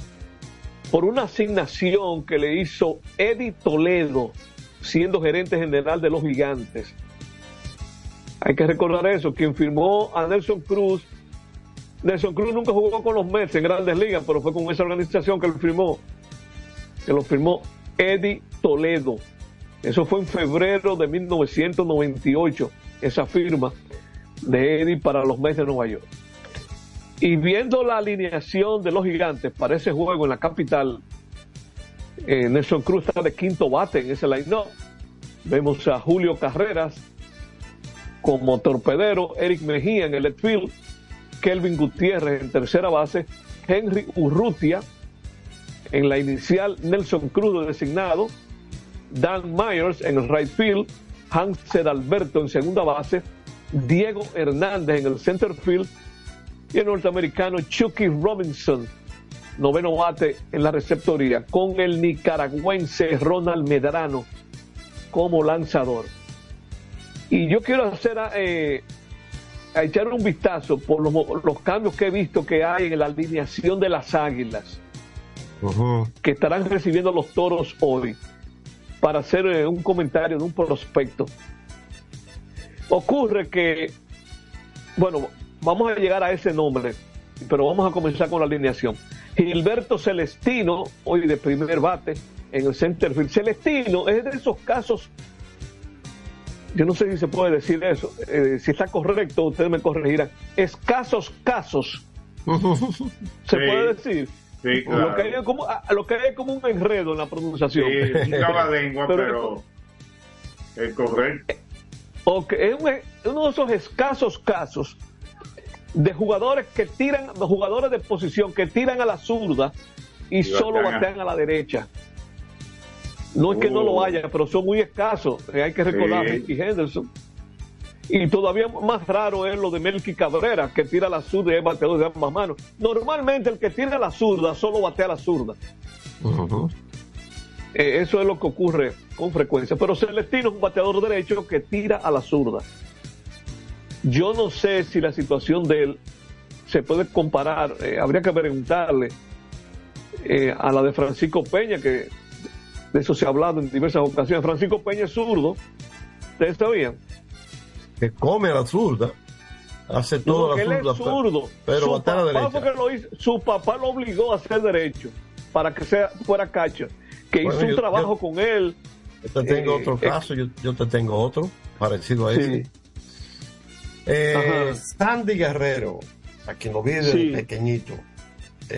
por una asignación que le hizo Eddie Toledo, siendo gerente general de los gigantes. Hay que recordar eso, quien firmó a Nelson Cruz. Nelson Cruz nunca jugó con los Mets en grandes ligas, pero fue con esa organización que lo firmó, que lo firmó Eddie Toledo. Eso fue en febrero de 1998, esa firma de Eddie para los Mets de Nueva York. Y viendo la alineación de los gigantes para ese juego en la capital, eh, Nelson Cruz está de quinto bate en ese line-up. Vemos a Julio Carreras como torpedero, Eric Mejía en el left field, Kelvin Gutiérrez en tercera base, Henry Urrutia en la inicial, Nelson Cruz de designado, Dan Myers en el right field, Hansel Alberto en segunda base, Diego Hernández en el center field y el norteamericano Chucky Robinson, noveno bate en la receptoría, con el nicaragüense Ronald Medrano como lanzador. Y yo quiero hacer eh, a echar un vistazo por los, los cambios que he visto que hay en la alineación de las águilas que estarán recibiendo los toros hoy para hacer eh, un comentario de un prospecto. Ocurre que, bueno, vamos a llegar a ese nombre, pero vamos a comenzar con la alineación. Gilberto Celestino, hoy de primer bate en el center field. Celestino es de esos casos, yo no sé si se puede decir eso, eh, si está correcto, ustedes me corregirán. Escasos casos, se Sí. puede decir. Sí, claro. Lo que hay como, ah, lo que hay como un enredo en la pronunciación. Sí, un lengua, (laughs) pero es correcto. Ok, es un- es uno de esos escasos casos de jugadores que tiran, de jugadores de posición que tiran a la zurda y, Y solo batean a- batean a la derecha. No es que no lo Oh. haya, pero son muy escasos. eh, hay que recordar a Sí. Ricky Henderson. Y todavía más raro es lo de Melky Cabrera, que tira la zurda y es bateador de ambas manos. Normalmente el que tira la zurda solo batea la zurda. Eh, eso es lo que ocurre con frecuencia. Pero Celestino es un bateador derecho que tira a la zurda. Yo no sé si la situación de él se puede comparar, eh, habría que preguntarle eh, a la de Francisco Peña, que de eso se ha hablado en diversas ocasiones. Francisco Peña es zurdo, ¿ustedes sabían? Que come a la zurda. Hace todo que a él la es zurda. zurdo. Pero su batea a la papá derecha. lo hizo, su papá lo obligó a ser derecho para que sea fuera catcher, que Bueno, hizo un yo- trabajo con él. Yo te tengo Eh, otro eh, caso, yo, yo te tengo otro parecido a Sí. ese. Eh. Sandy Guerrero, a quien lo vi desde Sí. pequeñito,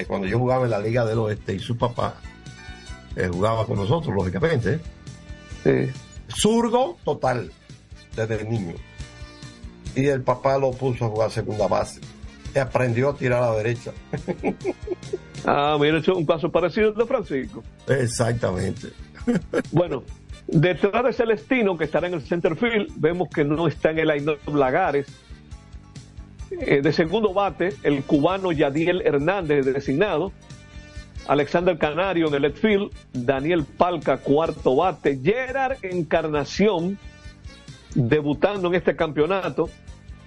cuando yo jugaba en la Liga del Oeste y su papá jugaba con nosotros, lógicamente. Sí. Zurdo total, desde niño. Y el papá lo puso a jugar segunda base. Y aprendió a tirar a la derecha. (laughs) Ah, mira, es un caso parecido al de Francisco. Exactamente. (laughs) Bueno, detrás de Celestino, que estará en el center field, vemos que no está en el line Lagares. Eh, de segundo bate, el cubano Yadiel Hernández, designado. Alexander Canario en el left field. Daniel Palca, cuarto bate. Gerard Encarnación, debutando en este campeonato,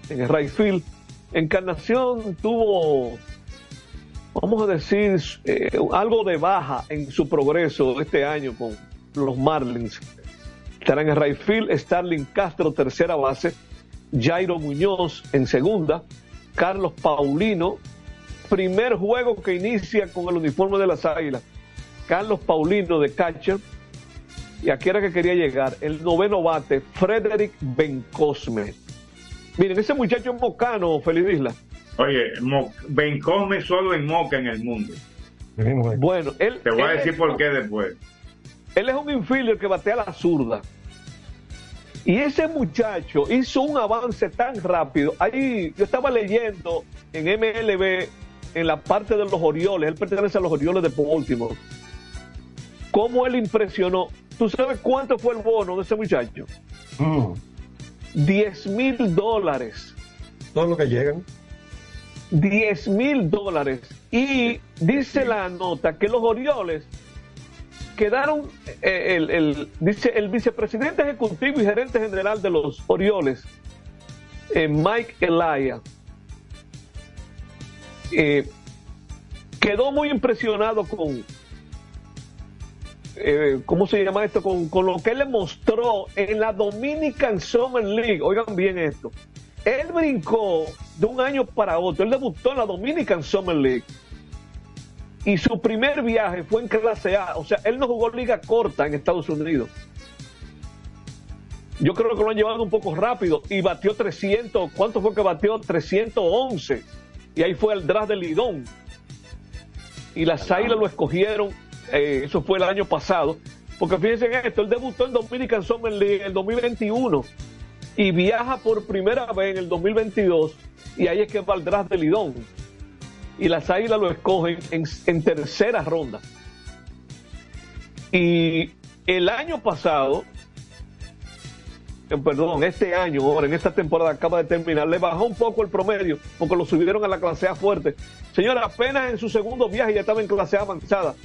en el right field. Encarnación tuvo, vamos a decir, eh, algo de baja en su progreso este año con los Marlins. Estarán en right field Starling Castro, tercera base, Jairo Muñoz en segunda, Carlos Paulino, primer juego que inicia con el uniforme de las Águilas. Carlos Paulino de catcher. Y aquí era que quería llegar. El noveno bate, Frederick Bencosme. Miren, ese muchacho es mocano, Feliz Isla. Oye, Bencosme solo en Moca en el mundo. Bueno, él. Te voy a decir es- por qué después. Él es un infielder que batea la zurda. Y ese muchacho hizo un avance tan rápido. Ahí yo estaba leyendo en MLB, en la parte de los Orioles, él pertenece a los Orioles de Baltimore. Cómo él impresionó. ¿Tú sabes cuánto fue el bono de ese muchacho? 10 mil dólares. Todo lo que llegan. 10 mil dólares. Y dice la nota que los Orioles quedaron, eh, el, el- dice el vicepresidente ejecutivo y gerente general de los Orioles, eh, Mike Elia, eh, quedó muy impresionado con, eh, ¿cómo se llama esto? Con, con lo que él le mostró en la Dominican Summer League. Oigan bien esto. Él brincó de un año para otro. Él debutó en la Dominican Summer League. Y su primer viaje fue en clase A. O sea, él no jugó liga corta en Estados Unidos. Yo creo que lo han llevado un poco rápido y batió 300. ¿Cuánto fue que batió? 311. Y ahí fue el draft del Lidón. Y las Águilas lo escogieron. Eh, eso fue el año pasado. Porque fíjense en esto, él debutó en Dominican Summer League en el 2021 y viaja por primera vez en el 2022 y ahí es que va el draft del Lidón. Y las Águilas lo escogen en, en tercera ronda. Y el año pasado, eh, perdón, este año, ahora en esta temporada acaba de terminar, le bajó un poco el promedio porque lo subieron a la clase A fuerte. Señora, apenas en su segundo viaje ya estaba en clase A avanzada.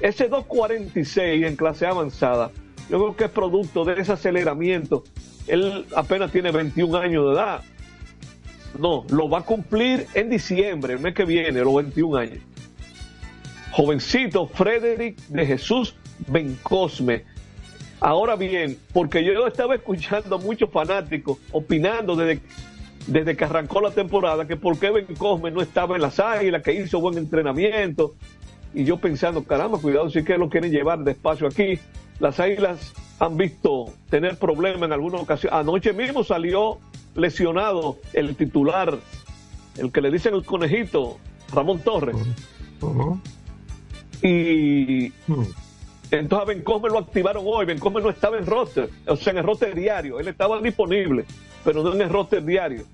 Ese 246 en clase avanzada, yo creo que es producto de ese aceleramiento. Él apenas tiene 21 años de edad. No, lo va a cumplir en diciembre, el mes que viene, los 21 años. Jovencito Frederick de Jesús Bencosme. Ahora bien, porque yo estaba escuchando a muchos fanáticos opinando desde, desde que arrancó la temporada que por qué Bencosme no estaba en las águilas, que hizo buen entrenamiento. Y yo pensando, caramba, cuidado si es que lo quieren llevar despacio aquí. Las águilas han visto tener problemas en alguna ocasión. Anoche mismo salió lesionado el titular, el que le dicen el conejito, Ramón Torres. Y entonces a Bencosme lo activaron hoy. Bencosme no estaba en roster, o sea, en el roster diario. Él estaba disponible, pero no en el roster diario.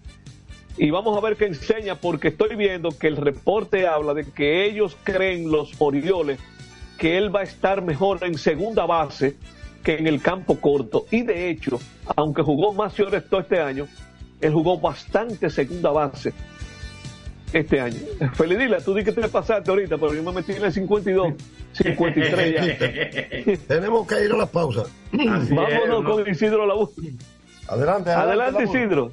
Y vamos a ver qué enseña, porque estoy viendo que el reporte habla de que ellos creen, los Orioles, que él va a estar mejor en segunda base que en el campo corto. Y de hecho, aunque jugó más todo este año, él jugó bastante segunda base este año. Felidila, tú di que te pasaste ahorita, pero yo me metí en el 52, 53 ya. (laughs) Tenemos que ir a la pausa. Vámonos con Isidro Laúd. Adelante, adelante, Adelante. Isidro.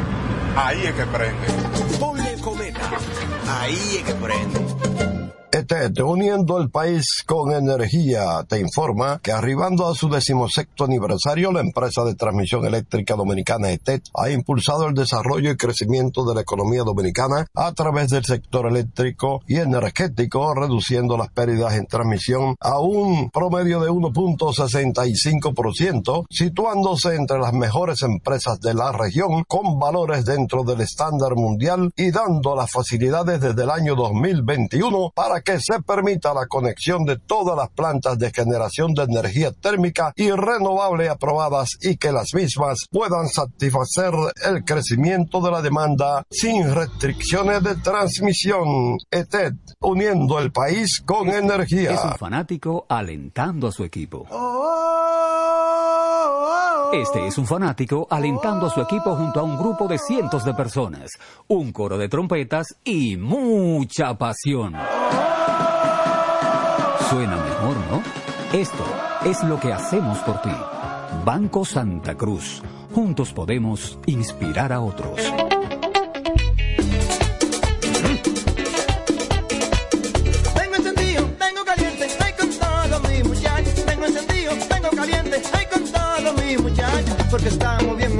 Ahí es que prende. Ponle cometa. Ahí es que prende. ETET, uniendo el país con energía, te informa que arribando a su decimosexto aniversario, la empresa de transmisión eléctrica dominicana ETET ha impulsado el desarrollo y crecimiento de la economía dominicana a través del sector eléctrico y energético, reduciendo las pérdidas en transmisión a un promedio de 1.65%, situándose entre las mejores empresas de la región con valores dentro del estándar mundial y dando las facilidades desde el año 2021 para que se permita la conexión de todas las plantas de generación de energía térmica y renovable aprobadas y que las mismas puedan satisfacer el crecimiento de la demanda sin restricciones de transmisión. ETED, uniendo el país con energía. Es un fanático alentando a su equipo. Este es un fanático alentando a su equipo junto a un grupo de cientos de personas, un coro de trompetas y mucha pasión. Suena mejor, ¿no? Esto es lo que hacemos por ti. Banco Santa Cruz. Juntos podemos inspirar a otros. Tengo encendido, tengo caliente, ay con todos mis muchachos. Tengo encendido, tengo caliente, ay con todos mis muchachos. Porque estamos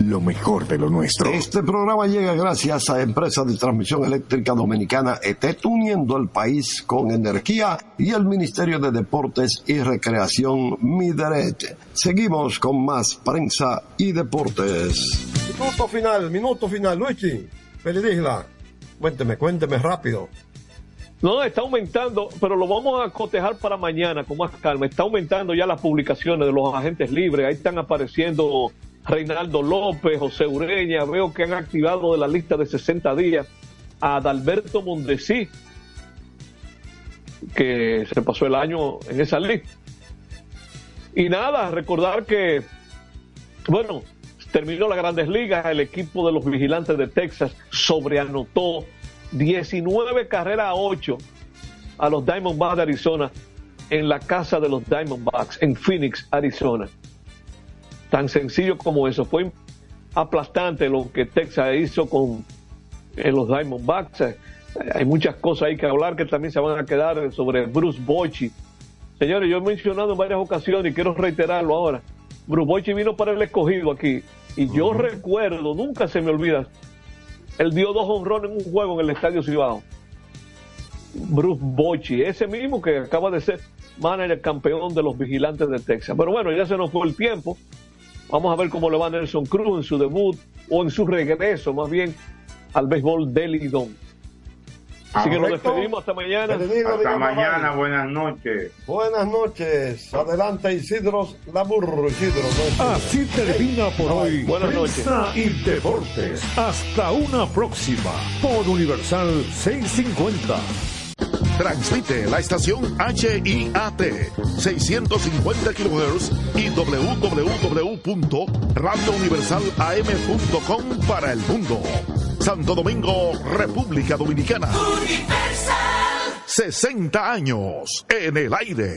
lo mejor de lo nuestro. Este programa llega gracias a Empresa de Transmisión Eléctrica Dominicana ET, uniendo el país con energía y el Ministerio de Deportes y Recreación Mideret. Seguimos con más prensa y deportes. Minuto final, minuto final. Luigi, Felidisla, cuénteme, cuénteme rápido. No, está aumentando, pero lo vamos a cotejar para mañana con más calma. Está aumentando ya las publicaciones de los agentes libres. Ahí están apareciendo Reinaldo López, José Ureña. Veo que han activado de la lista de 60 días a Adalberto Mondesí, que se pasó el año en esa lista. Y nada, recordar que, bueno, terminó las grandes ligas, el equipo de los vigilantes de Texas sobreanotó 19 carreras a 8 a los Diamondbacks de Arizona en la casa de los Diamondbacks en Phoenix, Arizona. Tan sencillo como eso. Fue aplastante lo que Texas hizo con eh, los Diamondbacks. Eh, hay muchas cosas ahí que hablar que también se van a quedar sobre Bruce Bochy. Señores, yo he mencionado en varias ocasiones y quiero reiterarlo ahora. Bruce Bochy vino para el escogido aquí y yo recuerdo, nunca se me olvida, él dio dos honrones en un juego en el Estadio Cibao. Bruce Bochy, ese mismo que acaba de ser manager campeón de los vigilantes de Texas. Pero bueno, ya se nos fue el tiempo. Vamos a ver cómo le va a Nelson Cruz en su debut o en su regreso, más bien, al béisbol del Lidón. Así que nos despedimos hasta mañana. Hasta mañana, buenas noches. Buenas noches. Adelante, Isidro Laburro. Isidro. no Así termina por hoy Buenas Prensa y Deportes. Hasta una próxima por Universal 650. Transmite la estación HIAT 650 kHz y www.radiouniversalam.com para el mundo. Santo Domingo, República Dominicana. 60 años en el aire.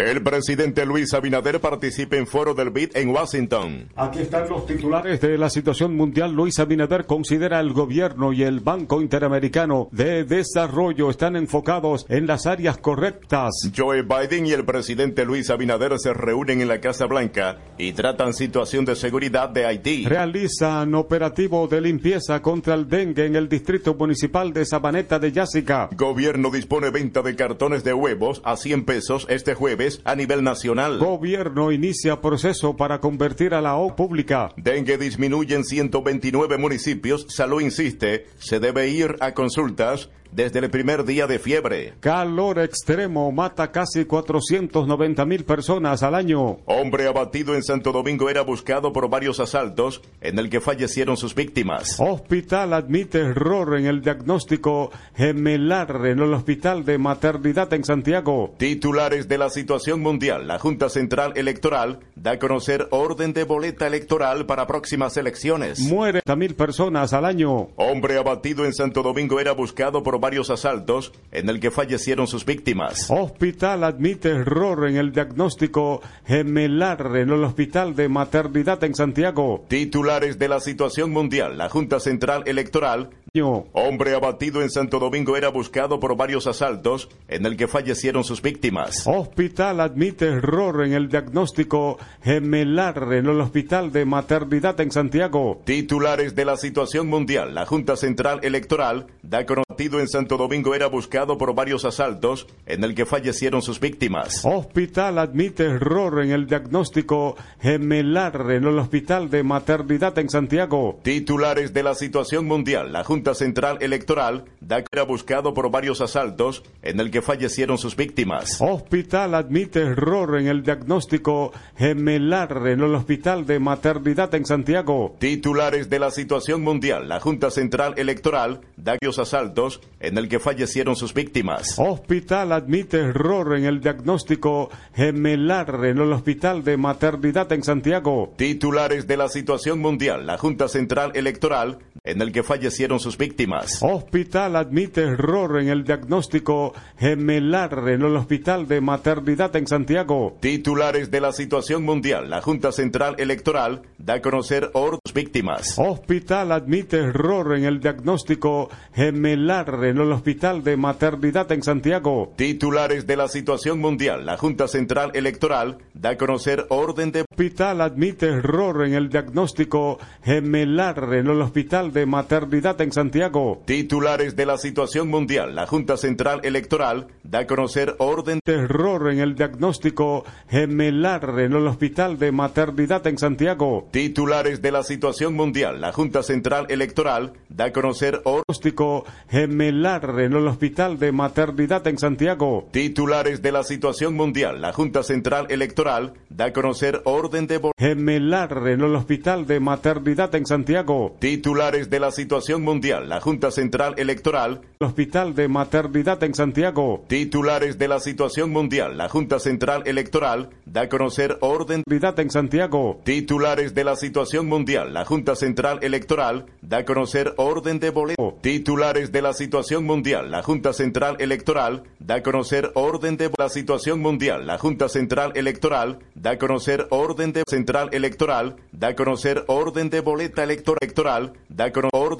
El presidente Luis Abinader participa en foro del BID en Washington. Aquí están los titulares de la situación mundial. Luis Abinader considera el gobierno y el Banco Interamericano de Desarrollo están enfocados en las áreas correctas. Joe Biden y el presidente Luis Abinader se reúnen en la Casa Blanca y tratan situación de seguridad de Haití. Realizan operativo de limpieza contra el dengue en el distrito municipal de Sabaneta de Yásica. Gobierno dispone venta de cartones de huevos a 100 pesos este jueves a nivel nacional. Gobierno inicia proceso para convertir a la O pública. Dengue disminuye en 129 municipios. Salud insiste, se debe ir a consultas desde el primer día de fiebre. Calor extremo mata casi 490 mil personas al año. Hombre abatido en Santo Domingo era buscado por varios asaltos en el que fallecieron sus víctimas. Hospital admite error en el diagnóstico gemelar en el Hospital de Maternidad en Santiago. Titulares de la situación mundial. La Junta Central Electoral da a conocer orden de boleta electoral para próximas elecciones. Muere a mil personas al año. Hombre abatido en Santo Domingo era buscado por varios asaltos en el que fallecieron sus víctimas. Hospital admite error en el diagnóstico gemelar en el Hospital de Maternidad en Santiago. Titulares de la situación mundial. La Junta Central Electoral Hombre abatido en Santo Domingo era buscado por varios asaltos en el que fallecieron sus víctimas. Hospital admite error en el diagnóstico gemelar en el Hospital de Maternidad en Santiago. Titulares de la situación mundial. La Junta Central Electoral da conocido en Santo Domingo era buscado por varios asaltos en el que fallecieron sus víctimas. Hospital admite error en el diagnóstico gemelar en el Hospital de Maternidad en Santiago. Titulares de la situación mundial. La Junta Central Electoral da era buscado por varios asaltos en el que fallecieron sus víctimas. Hospital admite error en el diagnóstico gemelar en el Hospital de Maternidad en Santiago. Titulares de la situación mundial. La Junta Central Electoral da varios asaltos en el que fallecieron sus víctimas. Hospital admite error en el diagnóstico gemelar en el Hospital de Maternidad en Santiago. Titulares de la situación mundial. La Junta Central Electoral en el que fallecieron sus víctimas. Hospital admite error en el diagnóstico gemelar en el Hospital de Maternidad en Santiago. Titulares de la situación mundial. La Junta Central Electoral da a conocer orden víctimas. Hospital admite error en el diagnóstico gemelar en el Hospital de Maternidad en Santiago. Titulares de la situación mundial. La Junta Central Electoral da a conocer orden de Hospital admite error en el diagnóstico gemelar en el Hospital de Maternidad en Santiago. Titulares de la situación mundial. La Junta Central Electoral da a conocer orden de error en el diagnóstico gemelar en el Hospital de Maternidad en Santiago. Titulares de la situación mundial. La Junta Central Electoral da a conocer diagnóstico gemelar en el Hospital de Maternidad en Santiago. Titulares de la situación mundial. La Junta Central Electoral da a conocer orden de gemelar en el Hospital de Maternidad en Santiago. Titulares de la situación mundial. La Junta Central Electoral. Hospital de Maternidad en Santiago. Titulares de la situación mundial. La Junta Central Electoral da a conocer orden en Santiago. Titulares de la situación mundial. La Junta Central Electoral da a conocer orden de boleto. Titulares de la mundial. La Junta Central Electoral da a conocer orden de la situación mundial. La Junta Central Electoral da a conocer orden de central electoral da a conocer orden de boleta electoral da a conocer orden